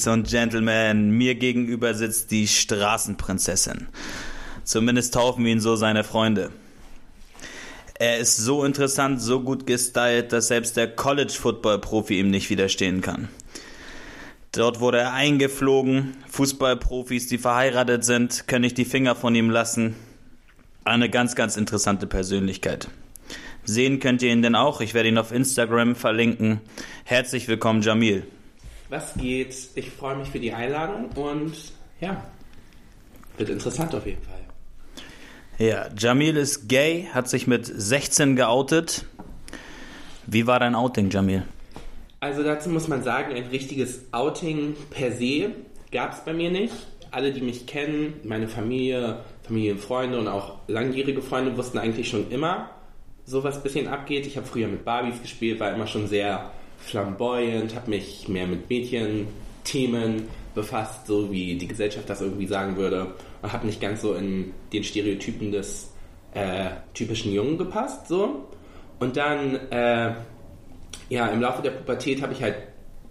Ladies und Gentlemen, mir gegenüber sitzt die Straßenprinzessin. Zumindest taufen ihn so seine Freunde. Er ist so interessant, so gut gestylt, dass selbst der College-Football-Profi ihm nicht widerstehen kann. Dort wurde er eingeflogen. Fußballprofis, die verheiratet sind, können nicht die Finger von ihm lassen. Eine ganz, ganz interessante Persönlichkeit. Sehen könnt ihr ihn denn auch. Ich werde ihn auf Instagram verlinken. Herzlich willkommen, Jamil. Was geht? Ich freue mich für die Einladung und ja, wird interessant auf jeden Fall. Ja, Jamil ist gay, hat sich mit 16 geoutet. Wie war dein Outing, Jamil? Also dazu muss man sagen, ein richtiges Outing per se gab es bei mir nicht. Alle, die mich kennen, meine Familie, Familienfreunde und auch langjährige Freunde wussten eigentlich schon immer, so was bisschen abgeht. Ich habe früher mit Barbies gespielt, war immer schon sehr flamboyant, habe mich mehr mit Mädchen-Themen befasst, so wie die Gesellschaft das irgendwie sagen würde, und habe nicht ganz so in den Stereotypen des äh, typischen Jungen gepasst, so. Und dann, äh, ja, im Laufe der Pubertät habe ich halt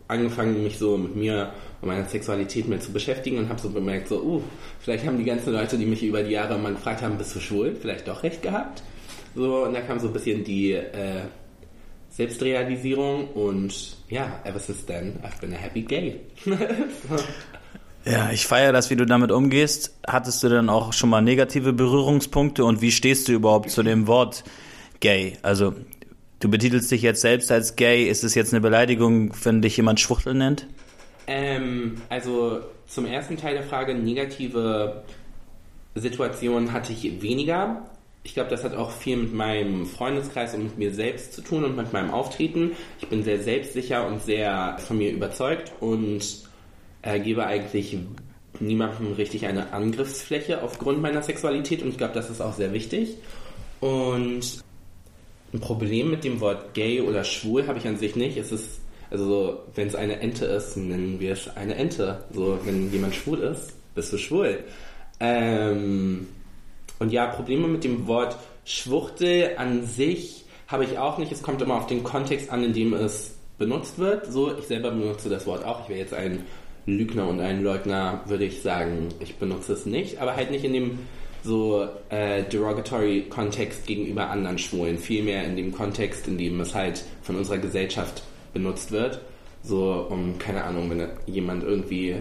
angefangen, mich so mit mir und meiner Sexualität mehr zu beschäftigen und habe so bemerkt, so, uh, vielleicht haben die ganzen Leute, die mich über die Jahre mal gefragt haben, bist du schwul, vielleicht doch recht gehabt. So, und da kam so ein bisschen die äh, Selbstrealisierung und ja, ever since then, I've been a happy gay. Ja, ich feiere das, wie du damit umgehst. Hattest du denn auch schon mal negative Berührungspunkte und wie stehst du überhaupt zu dem Wort gay? Also, du betitelst dich jetzt selbst als gay. Ist es jetzt eine Beleidigung, wenn dich jemand Schwuchtel nennt? Ähm, also, zum ersten Teil der Frage, negative Situationen hatte ich weniger. Ich glaube, das hat auch viel mit meinem Freundeskreis und mit mir selbst zu tun und mit meinem Auftreten. Ich bin sehr selbstsicher und sehr von mir überzeugt und äh, gebe eigentlich niemandem richtig eine Angriffsfläche aufgrund meiner Sexualität und ich glaube, das ist auch sehr wichtig. Und ein Problem mit dem Wort gay oder schwul habe ich an sich nicht. Es ist, also, wenn es eine Ente ist, nennen wir es eine Ente. So, wenn jemand schwul ist, bist du schwul. Ähm, und ja, Probleme mit dem Wort Schwuchtel an sich habe ich auch nicht. Es kommt immer auf den Kontext an, in dem es benutzt wird. So, ich selber benutze das Wort auch. Ich wäre jetzt ein Lügner und ein Leugner, würde ich sagen, ich benutze es nicht, aber halt nicht in dem so äh, derogatory Kontext gegenüber anderen Schwulen, vielmehr in dem Kontext, in dem es halt von unserer Gesellschaft benutzt wird. So, um, keine Ahnung, wenn jemand irgendwie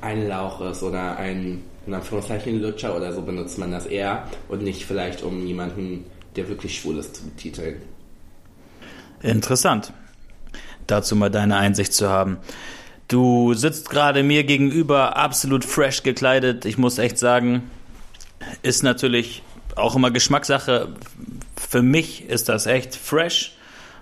ein Lauch ist oder ein in Anführungszeichen Lutscher oder so benutzt man das eher und nicht vielleicht um jemanden, der wirklich schwul ist, zu betiteln. Interessant, dazu mal deine Einsicht zu haben. Du sitzt gerade mir gegenüber, absolut fresh gekleidet. Ich muss echt sagen, ist natürlich auch immer Geschmackssache. Für mich ist das echt fresh.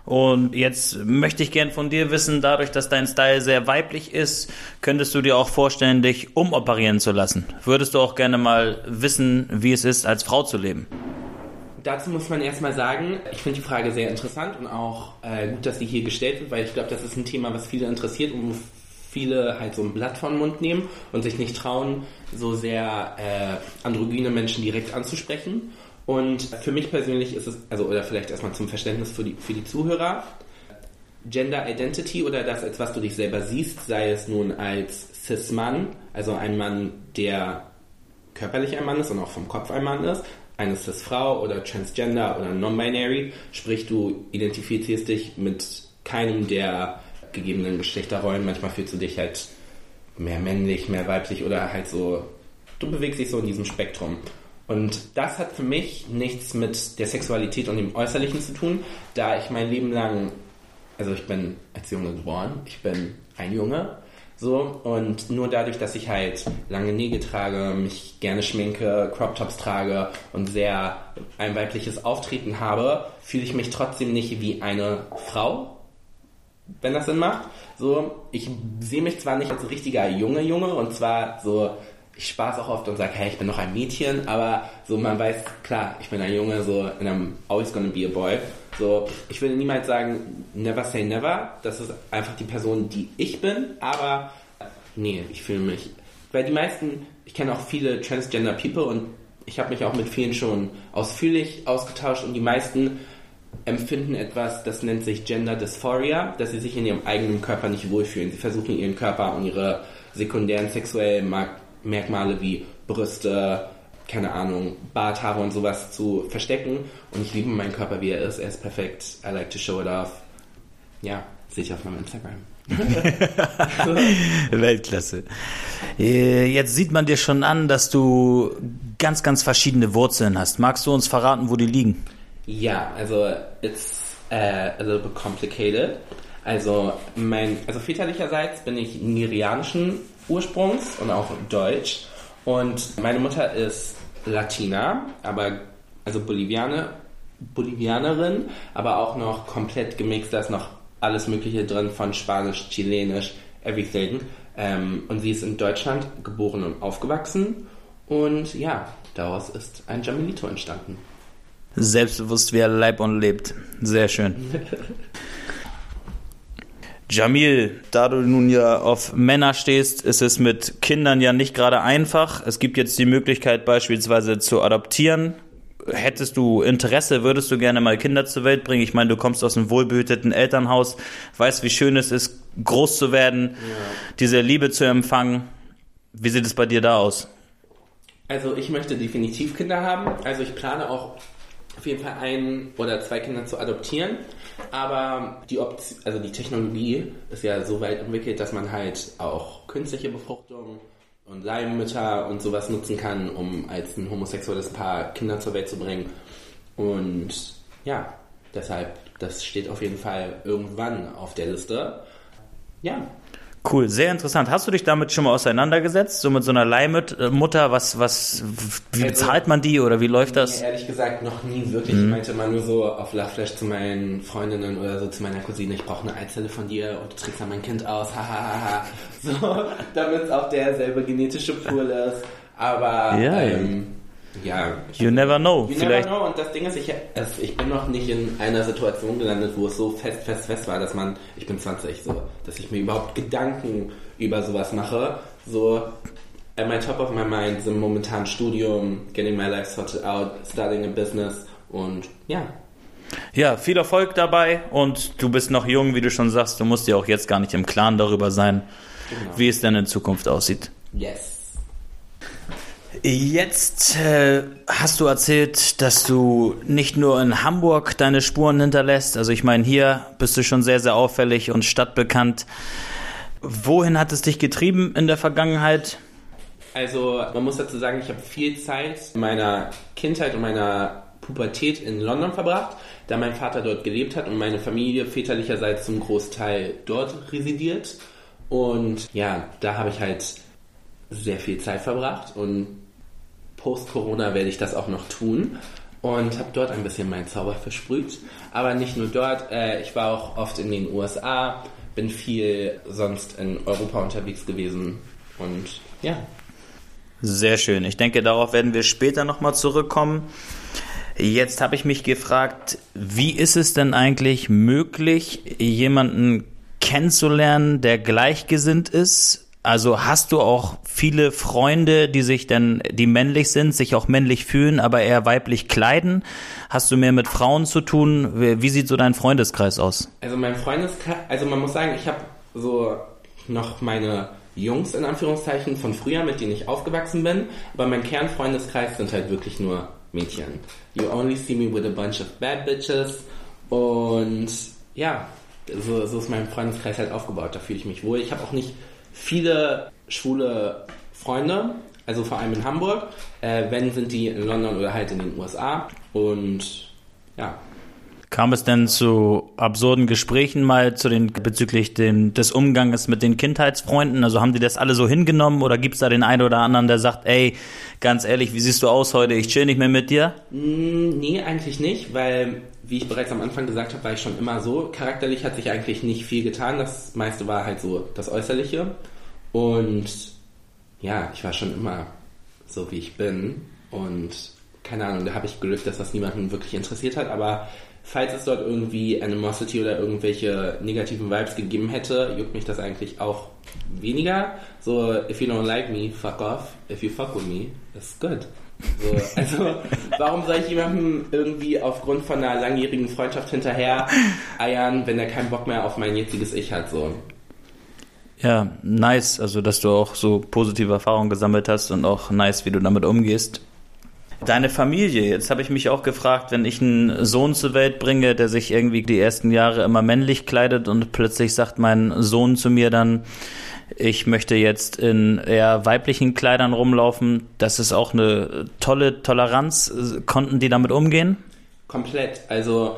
Und jetzt möchte ich gern von dir wissen, dadurch, dass dein Style sehr weiblich ist, könntest du dir auch vorstellen, dich umoperieren zu lassen. Würdest du auch gerne mal wissen, wie es ist, als Frau zu leben? Dazu muss man erstmal sagen, ich finde die Frage sehr interessant und auch äh, gut, dass sie hier gestellt wird, weil ich glaube, das ist ein Thema, was viele interessiert und wo viele halt so ein Blatt vor den Mund nehmen und sich nicht trauen, so sehr äh, androgyne Menschen direkt anzusprechen. Und für mich persönlich ist es, also oder vielleicht erstmal zum Verständnis für die, für die Zuhörer, Gender Identity oder das, als was du dich selber siehst, sei es nun als Cis-Mann, also ein Mann, der körperlich ein Mann ist und auch vom Kopf ein Mann ist, eine Cis-Frau oder Transgender oder Non-Binary, sprich du identifizierst dich mit keinem der gegebenen Geschlechterrollen. Manchmal fühlst du dich halt mehr männlich, mehr weiblich oder halt so, du bewegst dich so in diesem Spektrum. Und das hat für mich nichts mit der Sexualität und dem Äußerlichen zu tun, da ich mein Leben lang, also ich bin als Junge geboren, ich bin ein Junge, so, und nur dadurch, dass ich halt lange Nägel trage, mich gerne schminke, Crop Tops trage und sehr ein weibliches Auftreten habe, fühle ich mich trotzdem nicht wie eine Frau, wenn das Sinn macht. So, ich sehe mich zwar nicht als richtiger Junge Junge und zwar so ich spaß auch oft und sage, hey, ich bin noch ein Mädchen, aber so man weiß, klar, ich bin ein Junge, so in einem always gonna be a boy. So, ich würde niemals sagen, never say never. Das ist einfach die Person, die ich bin, aber nee, ich fühle mich. Weil die meisten, ich kenne auch viele Transgender People und ich habe mich auch mit vielen schon ausführlich ausgetauscht und die meisten empfinden etwas, das nennt sich Gender Dysphoria, dass sie sich in ihrem eigenen Körper nicht wohlfühlen. Sie versuchen ihren Körper und ihre sekundären sexuellen Merkmale wie Brüste, keine Ahnung, Barthaare und sowas zu verstecken. Und ich liebe meinen Körper, wie er ist. Er ist perfekt. I like to show it off. Ja, sehe ich auf meinem Instagram. Weltklasse. Äh, jetzt sieht man dir schon an, dass du ganz, ganz verschiedene Wurzeln hast. Magst du uns verraten, wo die liegen? Ja, also it's uh, a little bit complicated. Also mein, also väterlicherseits bin ich nigerianischen Ursprungs und auch deutsch. Und meine Mutter ist Latina, aber also Boliviane, Bolivianerin, aber auch noch komplett gemixt. Da ist noch alles Mögliche drin von Spanisch, Chilenisch, everything. Ähm, und sie ist in Deutschland geboren und aufgewachsen. Und ja, daraus ist ein Jamilito entstanden. Selbstbewusst, wie er Leib und lebt. Sehr schön. Jamil, da du nun ja auf Männer stehst, ist es mit Kindern ja nicht gerade einfach. Es gibt jetzt die Möglichkeit beispielsweise zu adoptieren. Hättest du Interesse, würdest du gerne mal Kinder zur Welt bringen? Ich meine, du kommst aus einem wohlbehüteten Elternhaus, weißt, wie schön es ist, groß zu werden, ja. diese Liebe zu empfangen. Wie sieht es bei dir da aus? Also ich möchte definitiv Kinder haben. Also ich plane auch auf jeden Fall ein oder zwei Kinder zu adoptieren. Aber die Option, also die Technologie ist ja so weit entwickelt, dass man halt auch künstliche Befruchtung und Leihmütter und sowas nutzen kann, um als ein homosexuelles Paar Kinder zur Welt zu bringen. Und ja, deshalb, das steht auf jeden Fall irgendwann auf der Liste. Ja, Cool, sehr interessant. Hast du dich damit schon mal auseinandergesetzt? So mit so einer Leihmutter, was, was, wie also, bezahlt man die oder wie läuft das? Ehrlich gesagt noch nie wirklich. Mhm. Ich meinte mal nur so auf Lachflash zu meinen Freundinnen oder so zu meiner Cousine, ich brauche eine Eizelle von dir und du trägst dann mein Kind aus, hahaha. so, damit es auch derselbe genetische Pool ist. Aber, ja, ähm, ja. You never know. You Vielleicht. never know. Und das Ding ist, ich, es, ich bin noch nicht in einer Situation gelandet, wo es so fest, fest, fest war, dass man, ich bin 20, so, dass ich mir überhaupt Gedanken über sowas mache. So, at my top of my mind sind momentan Studium, getting my life sorted out, starting a business und ja. Ja, viel Erfolg dabei und du bist noch jung, wie du schon sagst, du musst dir auch jetzt gar nicht im Klaren darüber sein, genau. wie es denn in Zukunft aussieht. Yes. Jetzt äh, hast du erzählt, dass du nicht nur in Hamburg deine Spuren hinterlässt. Also ich meine, hier bist du schon sehr, sehr auffällig und stadtbekannt. Wohin hat es dich getrieben in der Vergangenheit? Also man muss dazu sagen, ich habe viel Zeit meiner Kindheit und meiner Pubertät in London verbracht, da mein Vater dort gelebt hat und meine Familie väterlicherseits zum Großteil dort residiert. Und ja, da habe ich halt sehr viel Zeit verbracht und Post-Corona werde ich das auch noch tun und habe dort ein bisschen meinen Zauber versprüht. Aber nicht nur dort, äh, ich war auch oft in den USA, bin viel sonst in Europa unterwegs gewesen und ja. Sehr schön. Ich denke, darauf werden wir später nochmal zurückkommen. Jetzt habe ich mich gefragt, wie ist es denn eigentlich möglich, jemanden kennenzulernen, der gleichgesinnt ist also hast du auch viele Freunde, die sich dann, die männlich sind, sich auch männlich fühlen, aber eher weiblich kleiden? Hast du mehr mit Frauen zu tun? Wie sieht so dein Freundeskreis aus? Also mein Freundeskreis, also man muss sagen, ich habe so noch meine Jungs in Anführungszeichen von früher, mit denen ich aufgewachsen bin, aber mein Kernfreundeskreis sind halt wirklich nur Mädchen. You only see me with a bunch of bad bitches und ja, so, so ist mein Freundeskreis halt aufgebaut, da fühle ich mich wohl. Ich habe auch nicht viele schwule Freunde, also vor allem in Hamburg. Äh, wenn, sind die in London oder halt in den USA. Und ja. Kam es denn zu absurden Gesprächen mal zu den, bezüglich den, des Umgangs mit den Kindheitsfreunden? Also haben die das alle so hingenommen oder gibt es da den einen oder anderen, der sagt, ey, ganz ehrlich, wie siehst du aus heute? Ich chill nicht mehr mit dir? Mm, nee, eigentlich nicht, weil wie ich bereits am Anfang gesagt habe, war ich schon immer so. Charakterlich hat sich eigentlich nicht viel getan. Das meiste war halt so das Äußerliche. Und ja, ich war schon immer so, wie ich bin. Und keine Ahnung, da habe ich Glück, dass das niemanden wirklich interessiert hat. Aber falls es dort irgendwie Animosity oder irgendwelche negativen Vibes gegeben hätte, juckt mich das eigentlich auch weniger. So, if you don't like me, fuck off. If you fuck with me, it's good. So, also, warum soll ich jemandem irgendwie aufgrund von einer langjährigen Freundschaft hinterher eiern, wenn er keinen Bock mehr auf mein jetziges Ich hat, so? Ja, nice, also dass du auch so positive Erfahrungen gesammelt hast und auch nice, wie du damit umgehst. Deine Familie, jetzt habe ich mich auch gefragt, wenn ich einen Sohn zur Welt bringe, der sich irgendwie die ersten Jahre immer männlich kleidet und plötzlich sagt mein Sohn zu mir dann, ich möchte jetzt in eher weiblichen Kleidern rumlaufen. Das ist auch eine tolle Toleranz. Konnten die damit umgehen? Komplett. Also,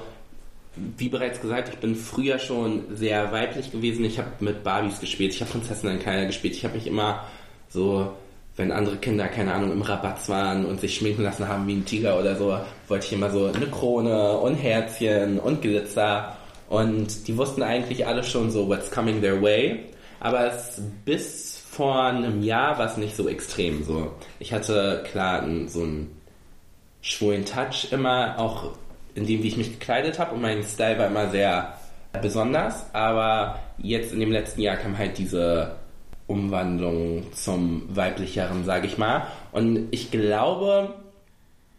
wie bereits gesagt, ich bin früher schon sehr weiblich gewesen. Ich habe mit Barbies gespielt, ich habe Prinzessinnen in Kleider gespielt. Ich habe mich immer so, wenn andere Kinder, keine Ahnung, im Rabatz waren und sich schminken lassen haben wie ein Tiger oder so, wollte ich immer so eine Krone und Herzchen und Glitzer. Und die wussten eigentlich alle schon so, what's coming their way. Aber es, bis vor einem Jahr war es nicht so extrem. So. Ich hatte klar so einen schwulen Touch immer, auch in dem, wie ich mich gekleidet habe und mein Style war immer sehr besonders. Aber jetzt in dem letzten Jahr kam halt diese Umwandlung zum weiblicheren, sage ich mal. Und ich glaube,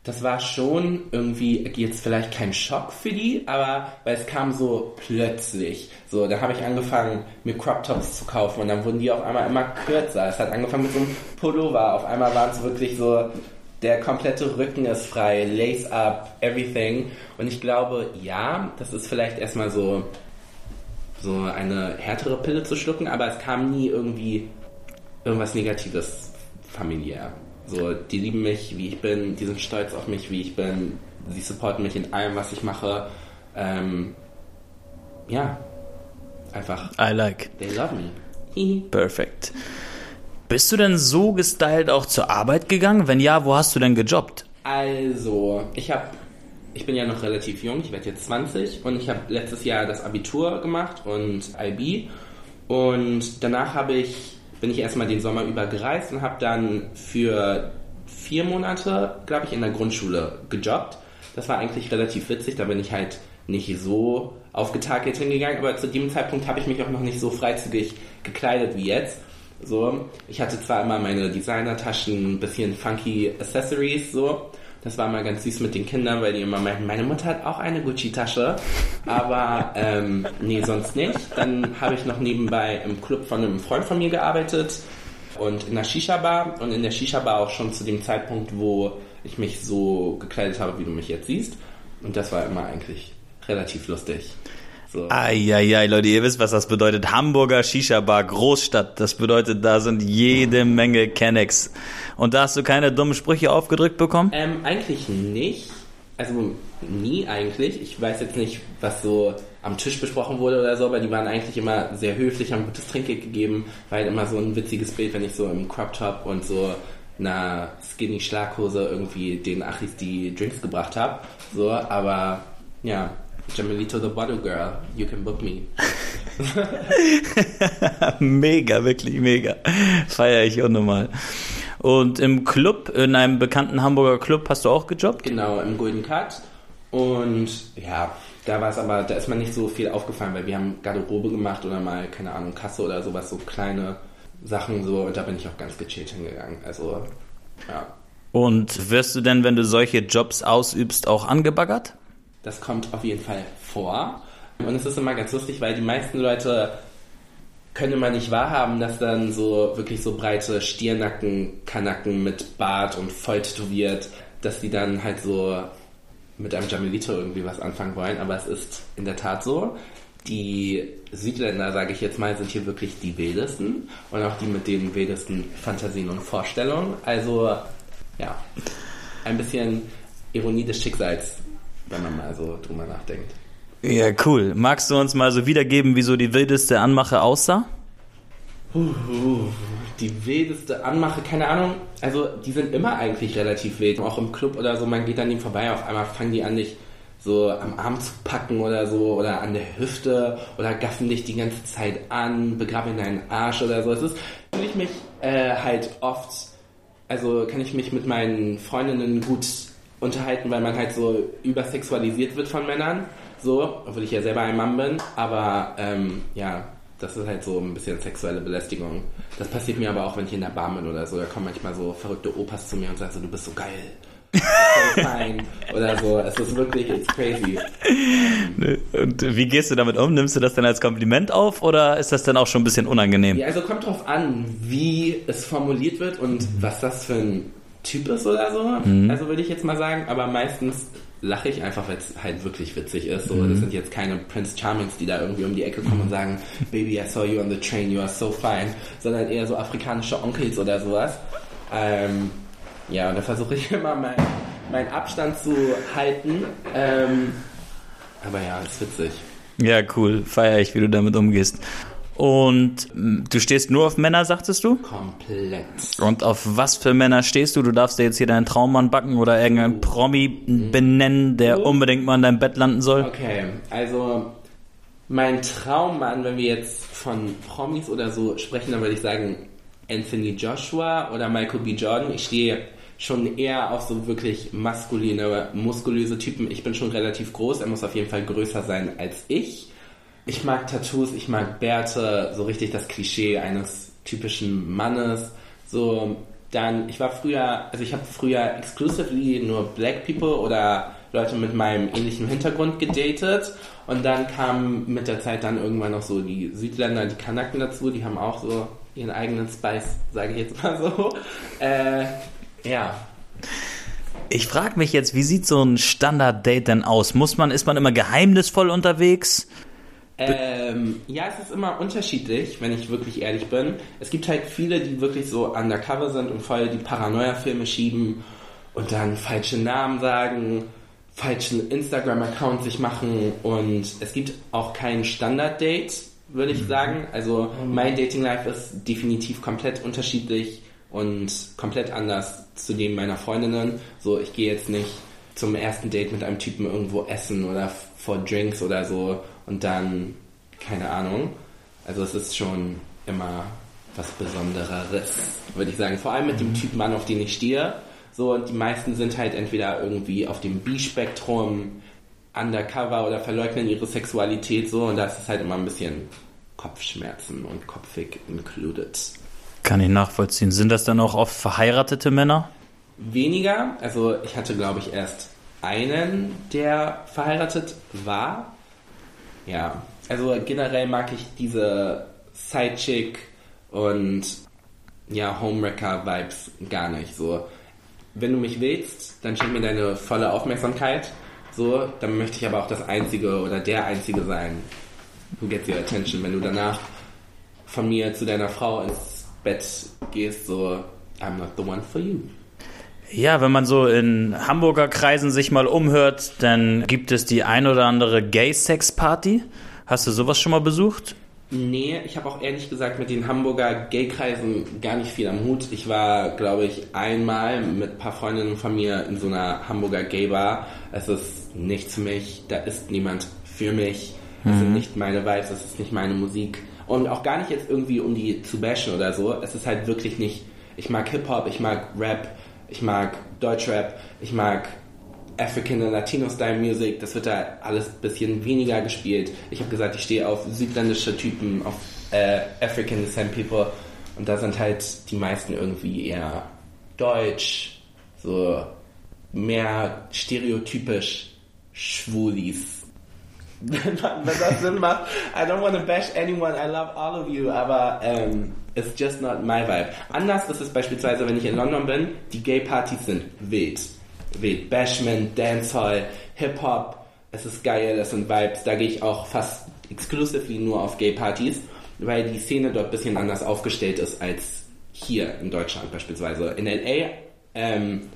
das war schon irgendwie jetzt vielleicht kein Schock für die, aber weil es kam so plötzlich. So, da habe ich angefangen, mir Crop Tops zu kaufen und dann wurden die auf einmal immer kürzer. Es hat angefangen mit so einem Pullover. Auf einmal waren es wirklich so, der komplette Rücken ist frei, Lace up, everything. Und ich glaube, ja, das ist vielleicht erstmal so, so eine härtere Pille zu schlucken, aber es kam nie irgendwie irgendwas Negatives familiär. So, die lieben mich, wie ich bin, die sind stolz auf mich, wie ich bin, sie supporten mich in allem, was ich mache. Ähm, ja, einfach. I like. They love me. Perfekt. Bist du denn so gestylt auch zur Arbeit gegangen? Wenn ja, wo hast du denn gejobbt? Also, ich habe ich bin ja noch relativ jung, ich werde jetzt 20 und ich habe letztes Jahr das Abitur gemacht und IB und danach habe ich bin ich erstmal den Sommer über gereist und habe dann für vier Monate, glaube ich, in der Grundschule gejobbt. Das war eigentlich relativ witzig, da bin ich halt nicht so aufgetakelt hingegangen, aber zu dem Zeitpunkt habe ich mich auch noch nicht so freizügig gekleidet wie jetzt. So, ich hatte zwar immer meine Designertaschen, ein bisschen funky Accessories, so, das war mal ganz süß mit den Kindern, weil die immer meinten, meine Mutter hat auch eine Gucci-Tasche. Aber ähm, nee, sonst nicht. Dann habe ich noch nebenbei im Club von einem Freund von mir gearbeitet und in der Shisha-Bar. Und in der Shisha-Bar auch schon zu dem Zeitpunkt, wo ich mich so gekleidet habe, wie du mich jetzt siehst. Und das war immer eigentlich relativ lustig. So. Eieiei, Leute, ihr wisst, was das bedeutet. Hamburger Shisha-Bar, Großstadt. Das bedeutet, da sind jede Menge Kennex. Und da hast du keine dummen Sprüche aufgedrückt bekommen? Ähm, eigentlich nicht. Also nie eigentlich. Ich weiß jetzt nicht, was so am Tisch besprochen wurde oder so, aber die waren eigentlich immer sehr höflich, haben gutes Trinkgeld gegeben, weil immer so ein witziges Bild, wenn ich so im Crop Top und so einer skinny Schlaghose irgendwie den Achis die Drinks gebracht habe. So, aber ja, Jamelito the Bottle Girl, you can book me. mega, wirklich mega. Feier ich unnormal. Und im Club, in einem bekannten Hamburger Club, hast du auch gejobbt? Genau, im Golden Cut. Und ja, da war es aber, da ist mir nicht so viel aufgefallen, weil wir haben Garderobe gemacht oder mal, keine Ahnung, Kasse oder sowas, so kleine Sachen so. Und da bin ich auch ganz gechillt hingegangen. Also, ja. Und wirst du denn, wenn du solche Jobs ausübst, auch angebaggert? Das kommt auf jeden Fall vor. Und es ist immer ganz lustig, weil die meisten Leute können immer nicht wahrhaben, dass dann so wirklich so breite Stirnacken, Kanacken mit Bart und voll tätowiert, dass die dann halt so mit einem Jamelito irgendwie was anfangen wollen. Aber es ist in der Tat so. Die Südländer, sage ich jetzt mal, sind hier wirklich die wildesten und auch die mit den wildesten Fantasien und Vorstellungen. Also ja, ein bisschen Ironie des Schicksals wenn man mal so drüber nachdenkt. Ja, cool. Magst du uns mal so wiedergeben, wie so die wildeste Anmache aussah? Die wildeste Anmache, keine Ahnung. Also, die sind immer eigentlich relativ wild. Auch im Club oder so, man geht an denen vorbei, auf einmal fangen die an, dich so am Arm zu packen oder so oder an der Hüfte oder gaffen dich die ganze Zeit an, begraben deinen Arsch oder so. Es ist, fühle ich mich äh, halt oft, also kann ich mich mit meinen Freundinnen gut unterhalten, weil man halt so übersexualisiert wird von Männern. So, obwohl ich ja selber ein Mann bin. Aber ähm, ja, Das ist halt so ein bisschen sexuelle Belästigung. Das passiert mir aber auch, wenn ich in der Bar bin oder so. Da kommen manchmal so verrückte Opas zu mir und sagen so, du bist so geil. So fein. oder so. Es ist wirklich, it's crazy. Und wie gehst du damit um? Nimmst du das dann als Kompliment auf oder ist das dann auch schon ein bisschen unangenehm? Ja, also kommt drauf an, wie es formuliert wird und was das für ein Typ ist oder so. Mhm. Also würde ich jetzt mal sagen. Aber meistens lache ich einfach, weil es halt wirklich witzig ist. So, mhm. Das sind jetzt keine Prince Charmings, die da irgendwie um die Ecke kommen und sagen, Baby, I saw you on the train, you are so fine. Sondern eher so afrikanische Onkels oder sowas. Ähm, ja, und da versuche ich immer meinen mein Abstand zu halten. Ähm, aber ja, ist witzig. Ja, cool. Feier ich, wie du damit umgehst. Und mm, du stehst nur auf Männer, sagtest du? Komplett. Und auf was für Männer stehst du? Du darfst dir jetzt hier deinen Traummann backen oder irgendeinen oh. Promi benennen, der oh. unbedingt mal in deinem Bett landen soll? Okay, also mein Traummann, wenn wir jetzt von Promis oder so sprechen, dann würde ich sagen Anthony Joshua oder Michael B. Jordan. Ich stehe schon eher auf so wirklich maskuline, muskulöse Typen. Ich bin schon relativ groß, er muss auf jeden Fall größer sein als ich. Ich mag Tattoos, ich mag Bärte, so richtig das Klischee eines typischen Mannes. So, dann, ich war früher, also ich habe früher exclusively nur Black People oder Leute mit meinem ähnlichen Hintergrund gedatet. Und dann kamen mit der Zeit dann irgendwann noch so die Südländer, die Kanaken dazu, die haben auch so ihren eigenen Spice, sage ich jetzt mal so. Äh, ja. Ich frage mich jetzt, wie sieht so ein Standard-Date denn aus? Muss man, ist man immer geheimnisvoll unterwegs? Ähm, ja, es ist immer unterschiedlich, wenn ich wirklich ehrlich bin. Es gibt halt viele, die wirklich so undercover sind und voll die Paranoia-Filme schieben und dann falsche Namen sagen, falschen Instagram-Account sich machen und es gibt auch kein Standard-Date, würde ich mhm. sagen. Also mein Dating-Life ist definitiv komplett unterschiedlich und komplett anders zu dem meiner Freundinnen. So, ich gehe jetzt nicht zum ersten Date mit einem Typen irgendwo essen oder vor Drinks oder so und dann, keine Ahnung. Also es ist schon immer was Besondereres, würde ich sagen. Vor allem mit dem Typ Mann, auf den ich stehe. So, und die meisten sind halt entweder irgendwie auf dem B-Spektrum, undercover oder verleugnen ihre Sexualität so und da ist es halt immer ein bisschen Kopfschmerzen und kopfig included. Kann ich nachvollziehen. Sind das dann auch oft verheiratete Männer? Weniger. Also ich hatte, glaube ich, erst einen, der verheiratet war. Ja, also generell mag ich diese Sidechick und ja, Homewrecker-Vibes gar nicht. So, wenn du mich willst, dann schenk mir deine volle Aufmerksamkeit. So, dann möchte ich aber auch das Einzige oder der Einzige sein, who gets your attention. Wenn du danach von mir zu deiner Frau ins Bett gehst, so, I'm not the one for you. Ja, wenn man so in Hamburger Kreisen sich mal umhört, dann gibt es die ein oder andere Gay-Sex-Party. Hast du sowas schon mal besucht? Nee, ich habe auch ehrlich gesagt mit den Hamburger Gay-Kreisen gar nicht viel am Hut. Ich war, glaube ich, einmal mit ein paar Freundinnen von mir in so einer Hamburger Gay-Bar. Es ist nichts für mich, da ist niemand für mich. Es mhm. sind nicht meine Vibes, es ist nicht meine Musik. Und auch gar nicht jetzt irgendwie, um die zu bashen oder so. Es ist halt wirklich nicht, ich mag Hip-Hop, ich mag Rap, ich mag Deutschrap, ich mag African und Latino Style Music, das wird da alles ein bisschen weniger gespielt. Ich habe gesagt, ich stehe auf südländische Typen, auf äh, African Descent People und da sind halt die meisten irgendwie eher deutsch, so mehr stereotypisch Schwulis. wenn das Sinn macht. I don't want to bash anyone, I love all of you, aber ähm, it's just not my vibe. Anders ist es beispielsweise, wenn ich in London bin, die Gay-Partys sind wild. Wild. Bashment, Dancehall, Hip-Hop, es ist geil, das sind Vibes. Da gehe ich auch fast exclusively nur auf Gay-Partys, weil die Szene dort ein bisschen anders aufgestellt ist als hier in Deutschland beispielsweise. In L.A. Ähm,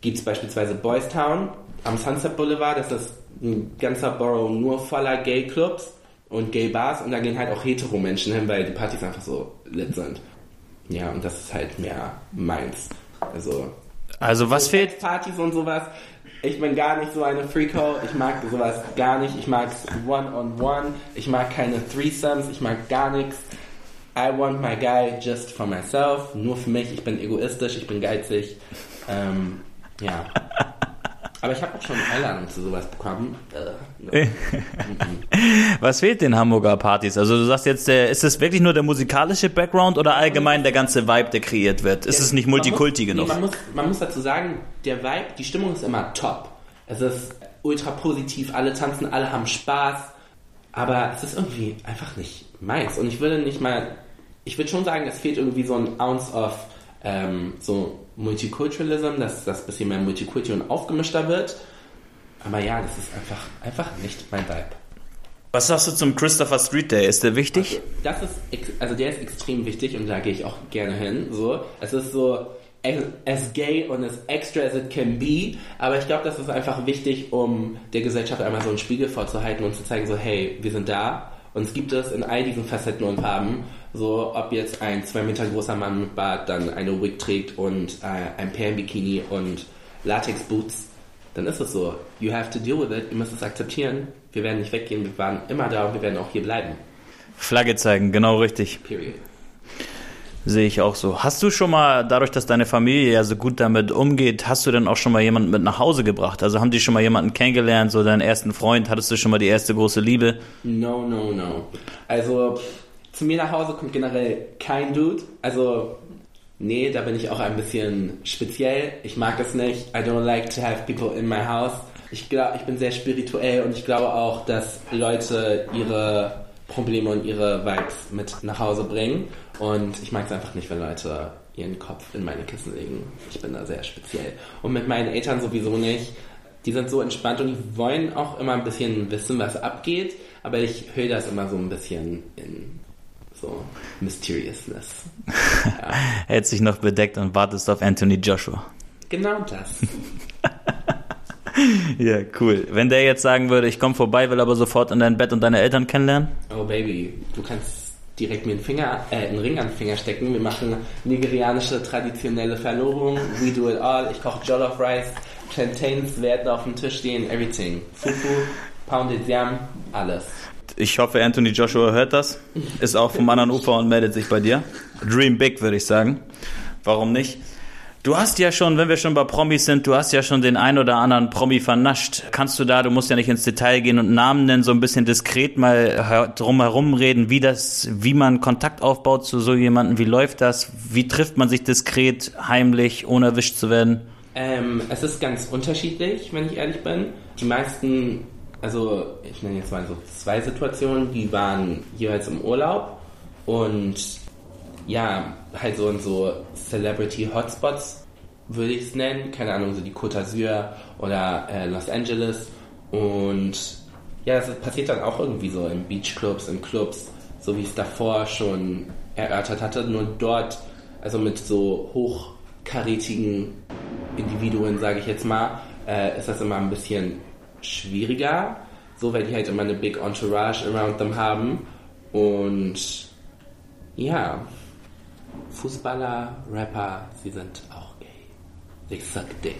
gibt es beispielsweise Boys Town am Sunset Boulevard, das ist ein ganzer Borough nur voller Gay-Clubs und Gay-Bars und da gehen halt auch hetero-Menschen hin, weil die Partys einfach so lit sind. Ja, und das ist halt mehr meins. Also, also was so fehlt? Partys und sowas. Ich bin gar nicht so eine Freako. Ich mag sowas gar nicht. Ich mag One-on-One. Ich mag keine Threesomes. Ich mag gar nichts. I want my guy just for myself. Nur für mich. Ich bin egoistisch. Ich bin geizig. Ähm, ja. Aber ich habe auch schon Einladungen zu sowas bekommen. Äh, no. Was fehlt den Hamburger Partys? Also du sagst jetzt, der, ist es wirklich nur der musikalische Background oder allgemein der ganze Vibe, der kreiert wird? Ist es nicht Multikulti man muss, genug? Nee, man, muss, man muss dazu sagen, der Vibe, die Stimmung ist immer top. Es ist ultra positiv, alle tanzen, alle haben Spaß. Aber es ist irgendwie einfach nicht meins. Und ich würde nicht mal, ich würde schon sagen, es fehlt irgendwie so ein Ounce of ähm, so Multiculturalism, dass das bisschen mehr Multikulti und aufgemischter wird. Aber ja, das ist einfach, einfach nicht mein Vibe. Was sagst du zum Christopher Street Day? Ist der wichtig? Das ist, also der ist extrem wichtig und da gehe ich auch gerne hin. So, es ist so as, as gay und as extra as it can be, aber ich glaube, das ist einfach wichtig, um der Gesellschaft einmal so einen Spiegel vorzuhalten und zu zeigen, so hey, wir sind da und es gibt es in all diesen Facetten und Farben. So, ob jetzt ein zwei Meter großer Mann mit Bart dann eine Wig trägt und äh, ein Perlenbikini und Latex-Boots, dann ist es so. You have to deal with it. Ihr müsst es akzeptieren. Wir werden nicht weggehen. Wir waren immer da und wir werden auch hier bleiben. Flagge zeigen, genau richtig. Period. Sehe ich auch so. Hast du schon mal, dadurch, dass deine Familie ja so gut damit umgeht, hast du denn auch schon mal jemanden mit nach Hause gebracht? Also haben die schon mal jemanden kennengelernt, so deinen ersten Freund? Hattest du schon mal die erste große Liebe? No, no, no. Also, pff, zu mir nach Hause kommt generell kein Dude. Also, nee, da bin ich auch ein bisschen speziell. Ich mag es nicht. I don't like to have people in my house. Ich glaube, ich bin sehr spirituell und ich glaube auch, dass Leute ihre Probleme und ihre Vibes mit nach Hause bringen. Und ich mag es einfach nicht, wenn Leute ihren Kopf in meine Kissen legen. Ich bin da sehr speziell. Und mit meinen Eltern sowieso nicht. Die sind so entspannt und die wollen auch immer ein bisschen wissen, was abgeht. Aber ich höre das immer so ein bisschen in so Mysteriousness. Ja. Hält sich noch bedeckt und wartest auf Anthony Joshua. Genau das. Ja, cool. Wenn der jetzt sagen würde, ich komme vorbei, will aber sofort in dein Bett und deine Eltern kennenlernen? Oh Baby, du kannst direkt mir einen Finger, äh, einen Ring an den Finger stecken. Wir machen nigerianische traditionelle Verlobung. We do it all. Ich koche Jollof Rice. Plantains werden auf dem Tisch stehen. Everything. Fufu, Pounded Yam, alles. Ich hoffe, Anthony Joshua hört das, ist auch vom anderen Ufer und meldet sich bei dir. Dream big, würde ich sagen. Warum nicht? Du hast ja schon, wenn wir schon bei Promis sind, du hast ja schon den ein oder anderen Promi vernascht. Kannst du da, du musst ja nicht ins Detail gehen und Namen nennen, so ein bisschen diskret mal drumherum reden, wie das, wie man Kontakt aufbaut zu so jemandem, wie läuft das, wie trifft man sich diskret, heimlich, ohne erwischt zu werden? Ähm, es ist ganz unterschiedlich, wenn ich ehrlich bin. Die meisten, also ich nenne jetzt mal so zwei Situationen, die waren jeweils im Urlaub und ja, halt so in so Celebrity Hotspots würde ich es nennen. Keine Ahnung, so die Côte d'Azur oder äh, Los Angeles. Und ja, das passiert dann auch irgendwie so in Beachclubs, in Clubs, so wie ich es davor schon erörtert hatte. Nur dort, also mit so hochkarätigen Individuen, sage ich jetzt mal, äh, ist das immer ein bisschen schwieriger. So, weil die halt immer eine big entourage around them haben. Und ja, Fußballer, Rapper, sie sind auch gay. They suck dick.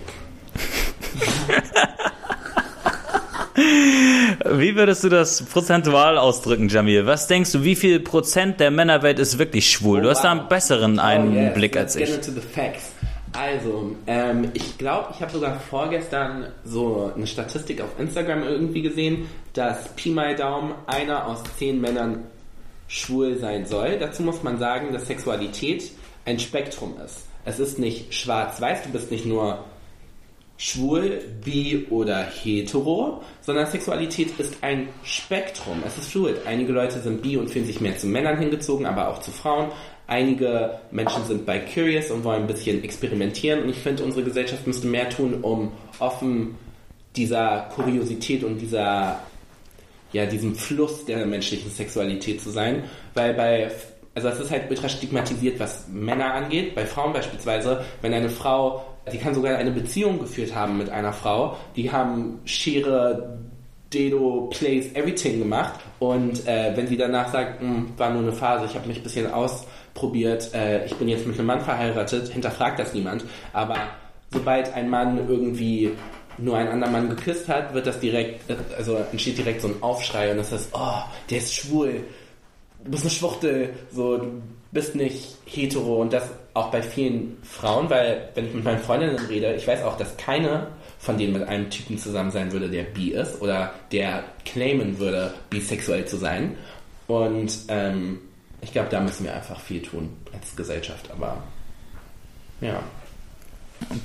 Wie würdest du das prozentual ausdrücken, Jamil? Was denkst du, wie viel Prozent der Männerwelt ist wirklich schwul? du hast da einen besseren Einblick oh, als yes. Let's ich. Get into the facts. Also, ähm, ich glaube, ich habe sogar vorgestern so eine Statistik auf Instagram irgendwie gesehen, dass Pi mal Daumen einer aus zehn Männern schwul sein soll. Dazu muss man sagen, dass Sexualität ein Spektrum ist. Es ist nicht schwarz-weiß, du bist nicht nur schwul, bi oder hetero, sondern Sexualität ist ein Spektrum. Es ist fluid. Einige Leute sind bi und fühlen sich mehr zu Männern hingezogen, aber auch zu Frauen. Einige Menschen sind bi curious und wollen ein bisschen experimentieren. Und ich finde, unsere Gesellschaft müsste mehr tun, um offen dieser Kuriosität und dieser ja, diesem Fluss der menschlichen Sexualität zu sein, weil bei, also es ist halt ultra stigmatisiert, was Männer angeht. Bei Frauen beispielsweise, wenn eine Frau, die kann sogar eine Beziehung geführt haben mit einer Frau, die haben Schere, Dedo, Plays, Everything gemacht und äh, wenn sie danach sagt, "Hm, war nur eine Phase, ich habe mich ein bisschen ausprobiert, äh, ich bin jetzt mit einem Mann verheiratet, hinterfragt das niemand, aber sobald ein Mann irgendwie nur einen anderen Mann geküsst hat, wird das direkt, also entsteht direkt so ein Aufschrei und das ist, oh, der ist schwul, du bist eine Schwuchtel, so, du bist nicht hetero und das auch bei vielen Frauen, weil wenn ich mit meinen Freundinnen rede, ich weiß auch, dass keine von denen mit einem Typen zusammen sein würde, der bi ist oder der claimen würde, bisexuell zu sein. Und ähm, ich glaube, da müssen wir einfach viel tun als Gesellschaft. Aber ja.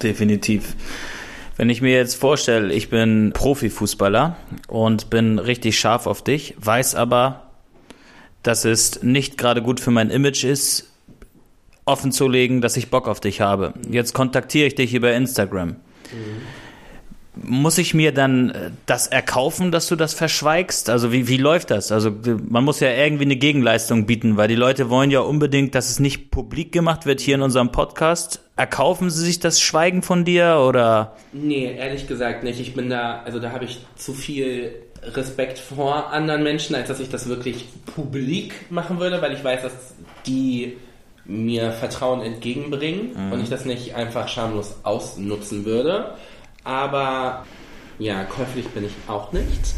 Definitiv. Wenn ich mir jetzt vorstelle, ich bin Profifußballer und bin richtig scharf auf dich, weiß aber, dass es nicht gerade gut für mein Image ist, offen zu legen, dass ich Bock auf dich habe. Jetzt kontaktiere ich dich über Instagram. Mhm. Muss ich mir dann äh, das erkaufen, dass du das verschweigst? Also wie, wie läuft das? Also man muss ja irgendwie eine Gegenleistung bieten, weil die Leute wollen ja unbedingt, dass es nicht publik gemacht wird hier in unserem Podcast. Erkaufen sie sich das Schweigen von dir oder? Nee, ehrlich gesagt nicht. Ich bin da, also da habe ich zu viel Respekt vor anderen Menschen, als dass ich das wirklich publik machen würde, weil ich weiß, dass die mir Vertrauen entgegenbringen mhm. und ich das nicht einfach schamlos ausnutzen würde. Aber ja, käuflich bin ich auch nicht.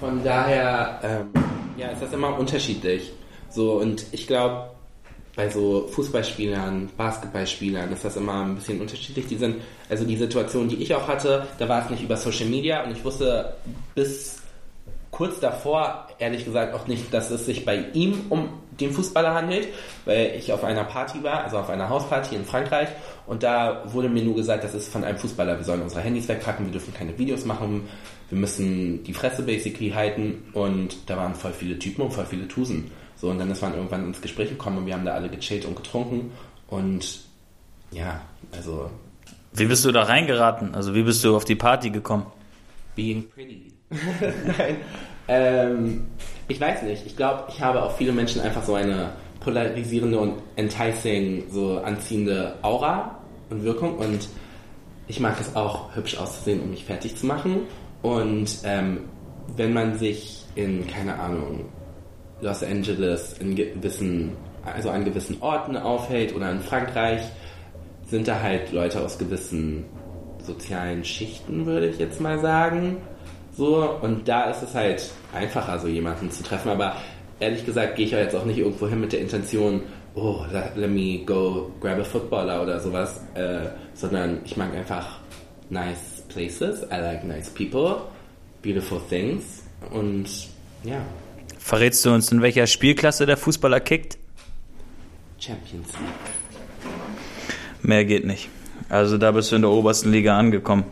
Von daher ähm, ja, ist das immer unterschiedlich. So, und ich glaube, bei so Fußballspielern, Basketballspielern ist das immer ein bisschen unterschiedlich. Die sind, also die Situation, die ich auch hatte, da war es nicht über Social Media und ich wusste bis kurz davor, ehrlich gesagt, auch nicht, dass es sich bei ihm um den Fußballer handelt, weil ich auf einer Party war, also auf einer Hausparty in Frankreich und da wurde mir nur gesagt, das ist von einem Fußballer, wir sollen unsere Handys wegpacken, wir dürfen keine Videos machen, wir müssen die Fresse basically halten und da waren voll viele Typen und voll viele Tusen. So, und dann ist man irgendwann ins Gespräch gekommen und wir haben da alle gechillt und getrunken und ja, also. Wie bist du da reingeraten? Also wie bist du auf die Party gekommen? Being pretty. Nein. Ähm, ich weiß nicht. Ich glaube, ich habe auf viele Menschen einfach so eine polarisierende und enticing, so anziehende Aura und Wirkung. Und ich mag es auch, hübsch auszusehen, um mich fertig zu machen. Und ähm, wenn man sich in, keine Ahnung, Los Angeles in gewissen, also an gewissen Orten aufhält oder in Frankreich, sind da halt Leute aus gewissen sozialen Schichten, würde ich jetzt mal sagen. So, und da ist es halt einfacher, so jemanden zu treffen. Aber ehrlich gesagt gehe ich ja jetzt auch nicht irgendwo hin mit der Intention, oh, let, me go grab a footballer oder sowas, äh, sondern ich mag einfach nice places, I like nice people, beautiful things und ja. Verrätst du uns, in welcher Spielklasse der Fußballer kickt? Champions League. Mehr geht nicht. Also da bist du in der obersten Liga angekommen.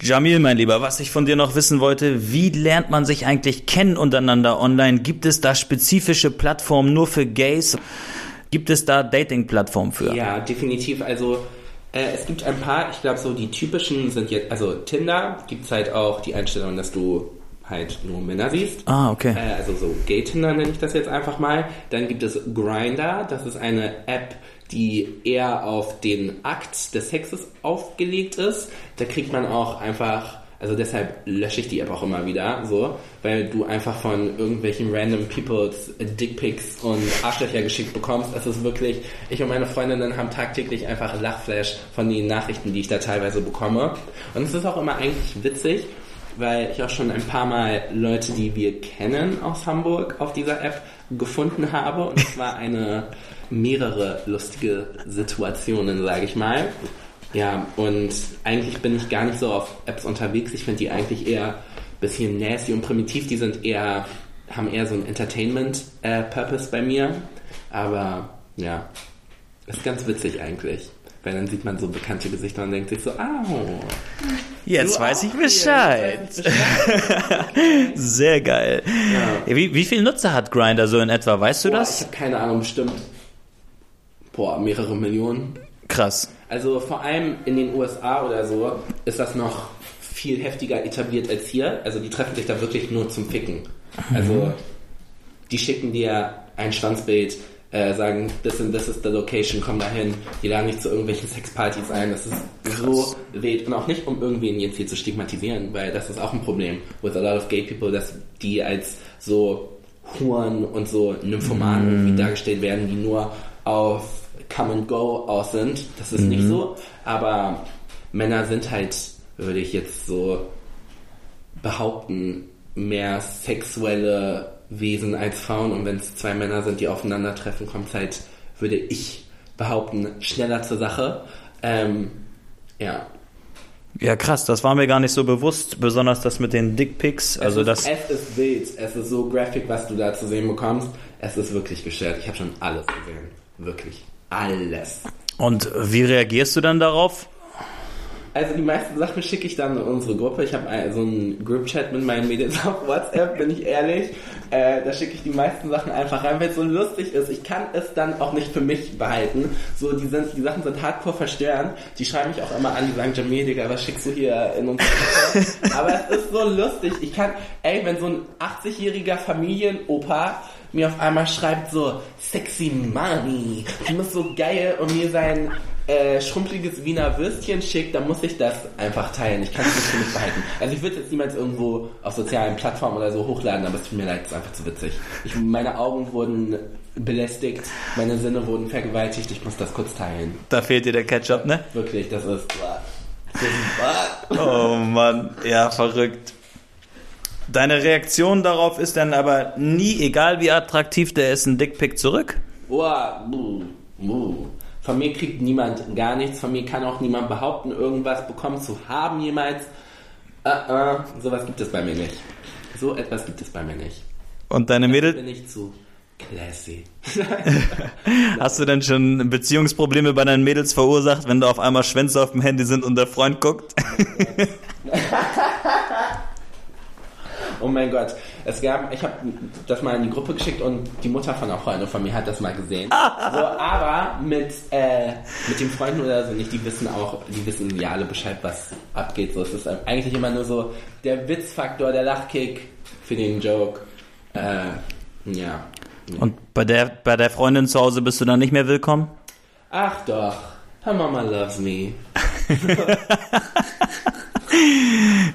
Jamil, mein Lieber, was ich von dir noch wissen wollte, wie lernt man sich eigentlich kennen untereinander online? Gibt es da spezifische Plattformen nur für Gays? Gibt es da Dating-Plattformen für? Ja, definitiv. Also äh, es gibt ein paar, ich glaube so die typischen sind jetzt, also Tinder gibt es halt auch die Einstellung, dass du halt nur Männer siehst. Ah, okay. Äh, also so Gay-Tinder nenne ich das jetzt einfach mal. Dann gibt es Grinder, das ist eine App, die eher auf den Akt des Sexes aufgelegt ist. Da kriegt man auch einfach, also deshalb lösche ich die App auch immer wieder, so, weil du einfach von irgendwelchen random Peoples Dickpics und Arschlöcher geschickt bekommst. Es ist wirklich, ich und meine Freundinnen haben tagtäglich einfach Lachflash von den Nachrichten, die ich da teilweise bekomme. Und es ist auch immer eigentlich witzig, weil ich auch schon ein paar Mal Leute, die wir kennen aus Hamburg auf dieser App gefunden habe. Und es war eine mehrere lustige Situationen, sage ich mal. Ja, und eigentlich bin ich gar nicht so auf Apps unterwegs. Ich finde die eigentlich eher ein bisschen nasty und primitiv. Die sind eher, haben eher so ein Entertainment-Purpose äh, bei mir. Aber ja, ist ganz witzig eigentlich. Weil dann sieht man so bekannte Gesichter und denkt sich so, ah, jetzt weiß ich Bescheid. Sehr geil. Ja. Wie, wie viele Nutzer hat Grinder so in etwa? Weißt du Boah, das? Ich habe keine Ahnung, bestimmt boah, mehrere Millionen. Krass. Also vor allem in den USA oder so ist das noch viel heftiger etabliert als hier. Also die treffen sich da wirklich nur zum Ficken. Also die schicken dir ein Schwanzbild, äh, sagen, this and this is the location, komm dahin. Die laden dich zu irgendwelchen Sexpartys ein. Das ist Krass. so wild. Und auch nicht, um irgendwen jetzt hier zu stigmatisieren, weil das ist auch ein Problem with a lot of gay people, dass die als so Huren und so Nymphomanen mm. dargestellt werden, die nur auf Come and Go aus sind. Das ist mhm. nicht so. Aber Männer sind halt, würde ich jetzt so behaupten, mehr sexuelle Wesen als Frauen. Und wenn es zwei Männer sind, die aufeinandertreffen, kommt es halt, würde ich behaupten, schneller zur Sache. Ähm, ja. Ja, krass, das war mir gar nicht so bewusst, besonders das mit den Dickpics. Also es, das. ist, es ist wild, es ist so graphic, was du da zu sehen bekommst. Es ist wirklich gestört. Ich habe schon alles gesehen. Wirklich. Alles. Und wie reagierst du dann darauf? Also die meisten Sachen schicke ich dann in unsere Gruppe. Ich habe so einen Group-Chat mit meinen Mädels auf WhatsApp, bin ich ehrlich. Äh, da schicke ich die meisten Sachen einfach rein, weil es so lustig ist. Ich kann es dann auch nicht für mich behalten. So, die, sind, die Sachen sind hardcore verstörend. Die schreiben mich auch immer an, die sagen, Jamil, Digga, was schickst du hier in unsere Gruppe? Aber es ist so lustig. Ich kann, ey, wenn so ein 80-jähriger Familienopa mir auf einmal schreibt so, sexy money, du bist so geil und mir sein äh, schrumpeliges Wiener Würstchen schickt, dann muss ich das einfach teilen. Ich kann es nicht für mich behalten. Also ich würde jetzt niemals irgendwo auf sozialen Plattformen oder so hochladen, aber es tut mir leid, es ist einfach zu witzig. Ich, meine Augen wurden belästigt, meine Sinne wurden vergewaltigt, ich muss das kurz teilen. Da fehlt dir der Ketchup, ne? Wirklich, das ist... Das ist oh Mann, ja, verrückt. Deine Reaktion darauf ist dann aber nie, egal wie attraktiv der ist, ein Dickpick zurück? Oh, buh, buh. Von mir kriegt niemand gar nichts. Von mir kann auch niemand behaupten, irgendwas bekommen zu haben jemals. Uh, uh, sowas gibt es bei mir nicht. So etwas gibt es bei mir nicht. Und deine Mädels? bin ich zu classy. Hast du denn schon Beziehungsprobleme bei deinen Mädels verursacht, wenn da auf einmal Schwänze auf dem Handy sind und der Freund guckt? oh mein Gott. Es gab, ich habe das mal in die Gruppe geschickt und die Mutter von einer Freundin von mir hat das mal gesehen. so, aber mit, äh, mit den Freunden oder so nicht, die wissen auch, die wissen ja alle Bescheid, was abgeht. So, es ist eigentlich immer nur so der Witzfaktor, der Lachkick für den Joke. Äh, ja. Und bei der, bei der Freundin zu Hause bist du dann nicht mehr willkommen? Ach doch, her Mama loves me.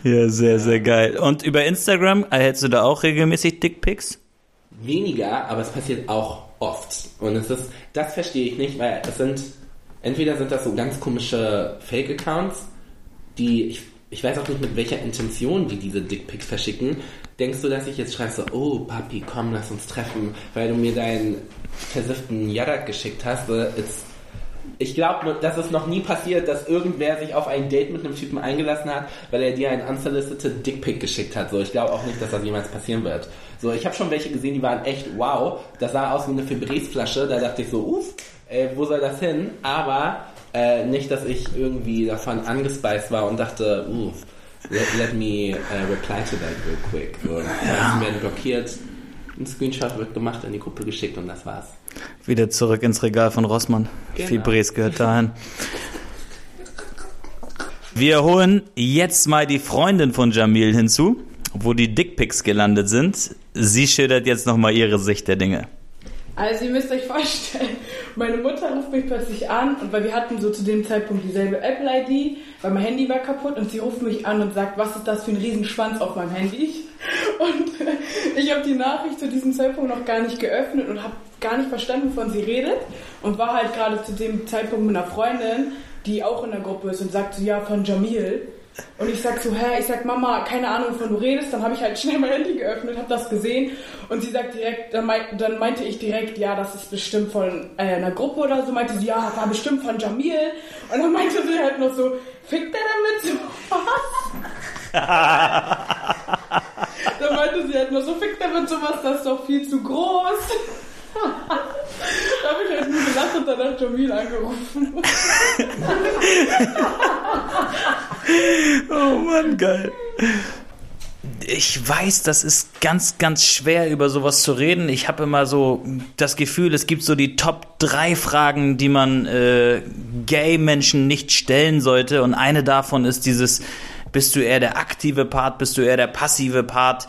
ja, sehr, sehr geil. Und über Instagram erhältst du da auch regelmäßig Dickpics? Weniger, aber es passiert auch oft. Und es ist, das verstehe ich nicht, weil es sind, entweder sind das so ganz komische Fake-Accounts, die, ich, ich weiß auch nicht mit welcher Intention die diese Dickpics verschicken. Denkst du, dass ich jetzt schreibe so, oh Papi, komm, lass uns treffen, weil du mir deinen versifften Jadak geschickt hast? It's ich glaube, dass es noch nie passiert, dass irgendwer sich auf ein Date mit einem Typen eingelassen hat, weil er dir einen unsolicited Dickpic geschickt hat. So, ich glaube auch nicht, dass das jemals passieren wird. So, ich habe schon welche gesehen, die waren echt wow. Das sah aus wie eine Febreze-Flasche. Da dachte ich so, uff, äh, wo soll das hin? Aber äh, nicht, dass ich irgendwie davon angespeist war und dachte, uff, let, let me uh, reply to that real quick. So, ja. Sie werden blockiert. Ein Screenshot wird gemacht, in die Gruppe geschickt und das war's. Wieder zurück ins Regal von Rossmann. Genau. Fibres gehört dahin. Wir holen jetzt mal die Freundin von Jamil hinzu, wo die Dickpics gelandet sind. Sie schildert jetzt nochmal ihre Sicht der Dinge. Also ihr müsst euch vorstellen, meine Mutter ruft mich plötzlich an und weil wir hatten so zu dem Zeitpunkt dieselbe Apple-ID, weil mein Handy war kaputt und sie ruft mich an und sagt, was ist das für ein Riesenschwanz auf meinem Handy? Und ich habe die Nachricht zu diesem Zeitpunkt noch gar nicht geöffnet und habe gar nicht verstanden, wovon sie redet und war halt gerade zu dem Zeitpunkt mit einer Freundin, die auch in der Gruppe ist und sagt so, ja, von Jamil. Und ich sag so, hä, ich sag, Mama, keine Ahnung, wovon du redest. Dann habe ich halt schnell mein Handy geöffnet, habe das gesehen und sie sagt direkt, dann, meint, dann, meinte ich direkt, ja, das ist bestimmt von äh, einer Gruppe oder so. Meinte sie, ja, war bestimmt von Jamil. Und dann meinte sie halt noch so, fickt der damit so was? meinte sie halt noch so, fickt der mit sowas, das ist doch viel zu groß. da habe ich halt nur gelacht und hat Jamil angerufen. oh Mann, geil. Ich weiß, das ist ganz, ganz schwer, über sowas zu reden. Ich habe immer so das Gefühl, es gibt so die Top 3 Fragen, die man äh, Gay-Menschen nicht stellen sollte. Und eine davon ist dieses, bist du eher der aktive Part, bist du eher der passive Part?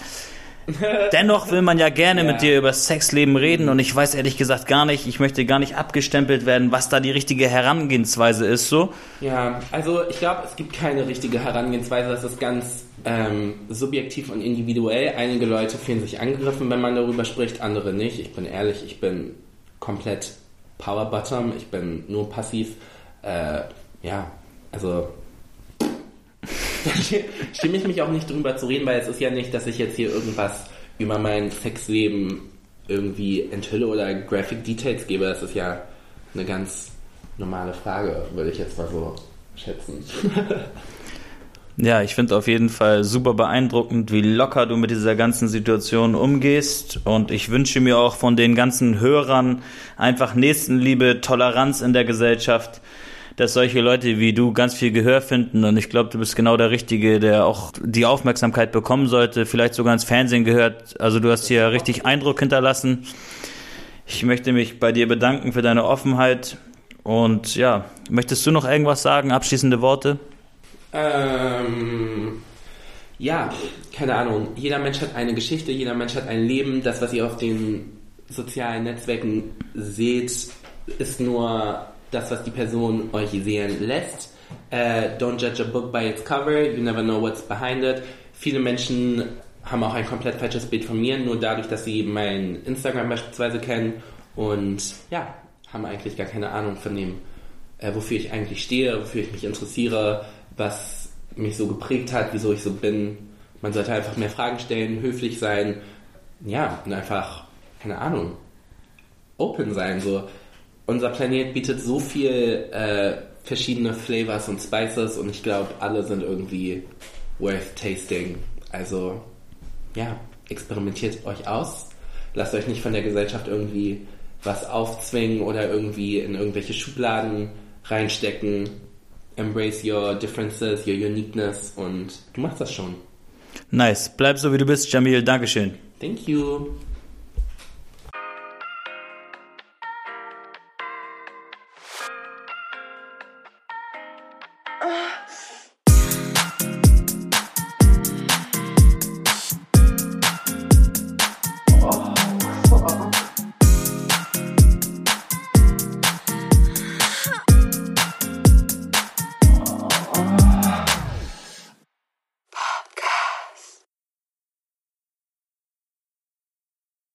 Dennoch will man ja gerne ja. mit dir über Sexleben reden und ich weiß ehrlich gesagt gar nicht, ich möchte gar nicht abgestempelt werden, was da die richtige Herangehensweise ist, so. Ja, also ich glaube, es gibt keine richtige Herangehensweise, das ist ganz ähm, subjektiv und individuell. Einige Leute fühlen sich angegriffen, wenn man darüber spricht, andere nicht. Ich bin ehrlich, ich bin komplett Power Bottom, ich bin nur passiv. Äh, ja, also stimme ich mich auch nicht drüber zu reden, weil es ist ja nicht, dass ich jetzt hier irgendwas über mein Sexleben irgendwie enthülle oder Graphic Details gebe. Das ist ja eine ganz normale Frage, würde ich jetzt mal so schätzen. Ja, ich finde auf jeden Fall super beeindruckend, wie locker du mit dieser ganzen Situation umgehst. Und ich wünsche mir auch von den ganzen Hörern einfach Nächstenliebe, Toleranz in der Gesellschaft, dass solche Leute wie du ganz viel Gehör finden. Und ich glaube, du bist genau der Richtige, der auch die Aufmerksamkeit bekommen sollte, vielleicht sogar ins Fernsehen gehört. Also du hast hier richtig Eindruck hinterlassen. Ich möchte mich bei dir bedanken für deine Offenheit. Und ja, möchtest du noch irgendwas sagen, abschließende Worte? Ähm, ja, keine Ahnung. Jeder Mensch hat eine Geschichte, jeder Mensch hat ein Leben. Das, was ihr auf den sozialen Netzwerken seht, ist nur das, was die Person euch sehen lässt. Uh, don't judge a book by its cover. You never know what's behind it. Viele Menschen haben auch ein komplett falsches Bild von mir, nur dadurch, dass sie mein Instagram beispielsweise kennen und ja, haben eigentlich gar keine Ahnung von dem, äh, wofür ich eigentlich stehe, wofür ich mich interessiere, was mich so geprägt hat, wieso ich so bin. Man sollte einfach mehr Fragen stellen, höflich sein, ja, und einfach, keine Ahnung, open sein. So. Unser Planet bietet so viel äh, verschiedene Flavors und Spices und ich glaube, alle sind irgendwie worth tasting. Also, ja, experimentiert euch aus. Lasst euch nicht von der Gesellschaft irgendwie was aufzwingen oder irgendwie in irgendwelche Schubladen reinstecken embrace your differences, your uniqueness und du machst das schon. Nice. Bleib so wie du bist, Jamil. Dankeschön. Thank you.